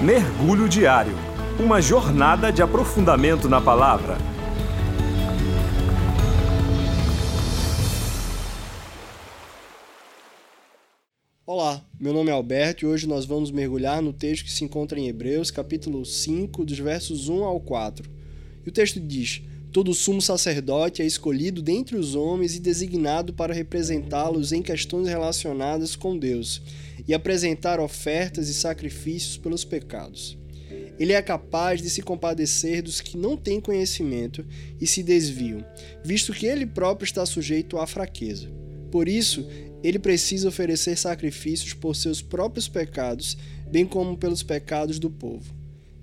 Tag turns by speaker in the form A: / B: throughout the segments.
A: Mergulho Diário Uma jornada de aprofundamento na palavra.
B: Olá, meu nome é Alberto e hoje nós vamos mergulhar no texto que se encontra em Hebreus, capítulo 5, dos versos 1 ao 4. E o texto diz: Todo sumo sacerdote é escolhido dentre os homens e designado para representá-los em questões relacionadas com Deus e apresentar ofertas e sacrifícios pelos pecados. Ele é capaz de se compadecer dos que não têm conhecimento e se desviam, visto que ele próprio está sujeito à fraqueza. Por isso, ele precisa oferecer sacrifícios por seus próprios pecados, bem como pelos pecados do povo.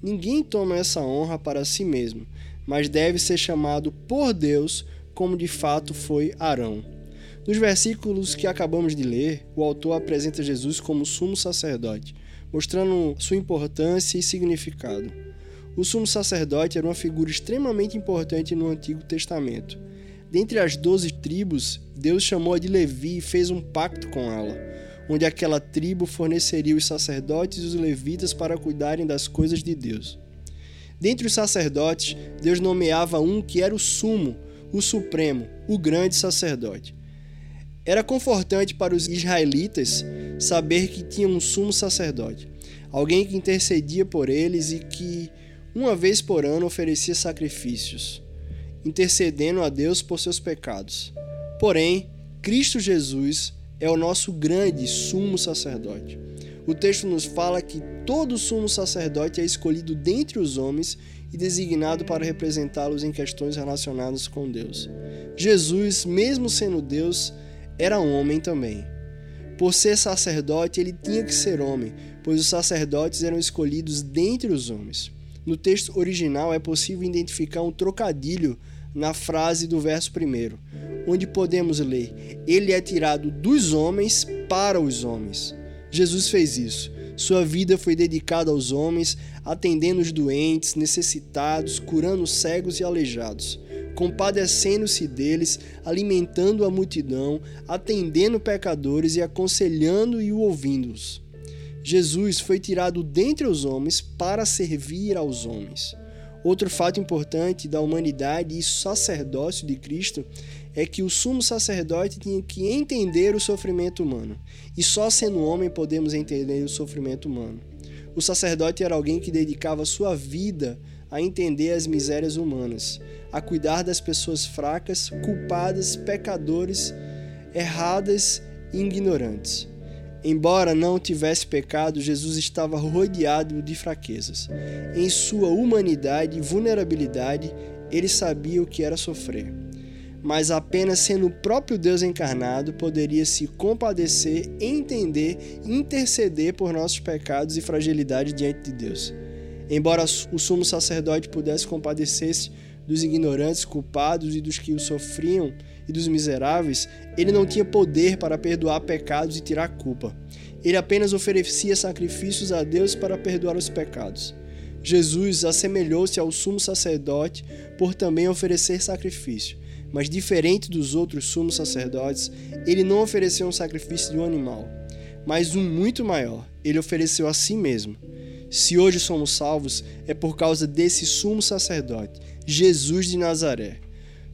B: Ninguém toma essa honra para si mesmo, mas deve ser chamado por Deus, como de fato foi Arão. Nos versículos que acabamos de ler, o autor apresenta Jesus como sumo sacerdote, mostrando sua importância e significado. O sumo sacerdote era uma figura extremamente importante no Antigo Testamento. Dentre as doze tribos, Deus chamou a de Levi e fez um pacto com ela, onde aquela tribo forneceria os sacerdotes e os levitas para cuidarem das coisas de Deus. Dentre os sacerdotes, Deus nomeava um que era o sumo, o supremo, o grande sacerdote. Era confortante para os israelitas saber que tinham um sumo sacerdote, alguém que intercedia por eles e que, uma vez por ano, oferecia sacrifícios, intercedendo a Deus por seus pecados. Porém, Cristo Jesus é o nosso grande sumo sacerdote. O texto nos fala que todo sumo sacerdote é escolhido dentre os homens e designado para representá-los em questões relacionadas com Deus. Jesus, mesmo sendo Deus, era homem também. Por ser sacerdote, ele tinha que ser homem, pois os sacerdotes eram escolhidos dentre os homens. No texto original é possível identificar um trocadilho na frase do verso primeiro, onde podemos ler: Ele é tirado dos homens para os homens. Jesus fez isso. Sua vida foi dedicada aos homens, atendendo os doentes, necessitados, curando cegos e aleijados compadecendo-se deles, alimentando a multidão, atendendo pecadores e aconselhando e ouvindo-os. Jesus foi tirado dentre os homens para servir aos homens. Outro fato importante da humanidade e sacerdócio de Cristo é que o sumo sacerdote tinha que entender o sofrimento humano. E só sendo homem podemos entender o sofrimento humano. O sacerdote era alguém que dedicava sua vida a entender as misérias humanas, a cuidar das pessoas fracas, culpadas, pecadores, erradas e ignorantes. Embora não tivesse pecado, Jesus estava rodeado de fraquezas. Em sua humanidade e vulnerabilidade, ele sabia o que era sofrer. Mas apenas sendo o próprio Deus encarnado poderia se compadecer, entender e interceder por nossos pecados e fragilidade diante de Deus. Embora o sumo sacerdote pudesse compadecer-se dos ignorantes, culpados e dos que o sofriam e dos miseráveis, ele não tinha poder para perdoar pecados e tirar culpa. Ele apenas oferecia sacrifícios a Deus para perdoar os pecados. Jesus assemelhou-se ao sumo sacerdote por também oferecer sacrifício, mas diferente dos outros sumos sacerdotes, ele não ofereceu um sacrifício de um animal, mas um muito maior. Ele ofereceu a si mesmo. Se hoje somos salvos, é por causa desse sumo sacerdote, Jesus de Nazaré.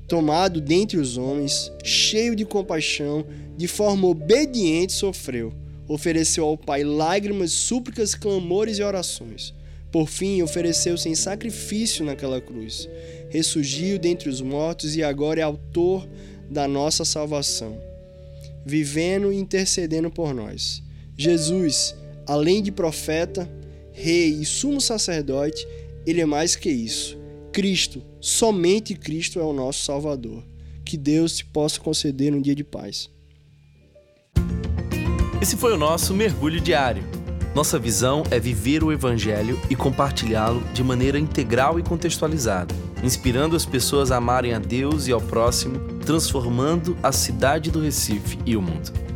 B: Tomado dentre os homens, cheio de compaixão, de forma obediente sofreu. Ofereceu ao Pai lágrimas, súplicas, clamores e orações. Por fim, ofereceu-se em sacrifício naquela cruz. Ressurgiu dentre os mortos e agora é autor da nossa salvação, vivendo e intercedendo por nós. Jesus, além de profeta, rei e sumo sacerdote, ele é mais que isso. Cristo, somente Cristo é o nosso Salvador. Que Deus te possa conceder um dia de paz.
C: Esse foi o nosso mergulho diário. Nossa visão é viver o Evangelho e compartilhá-lo de maneira integral e contextualizada, inspirando as pessoas a amarem a Deus e ao próximo, transformando a cidade do Recife e o mundo.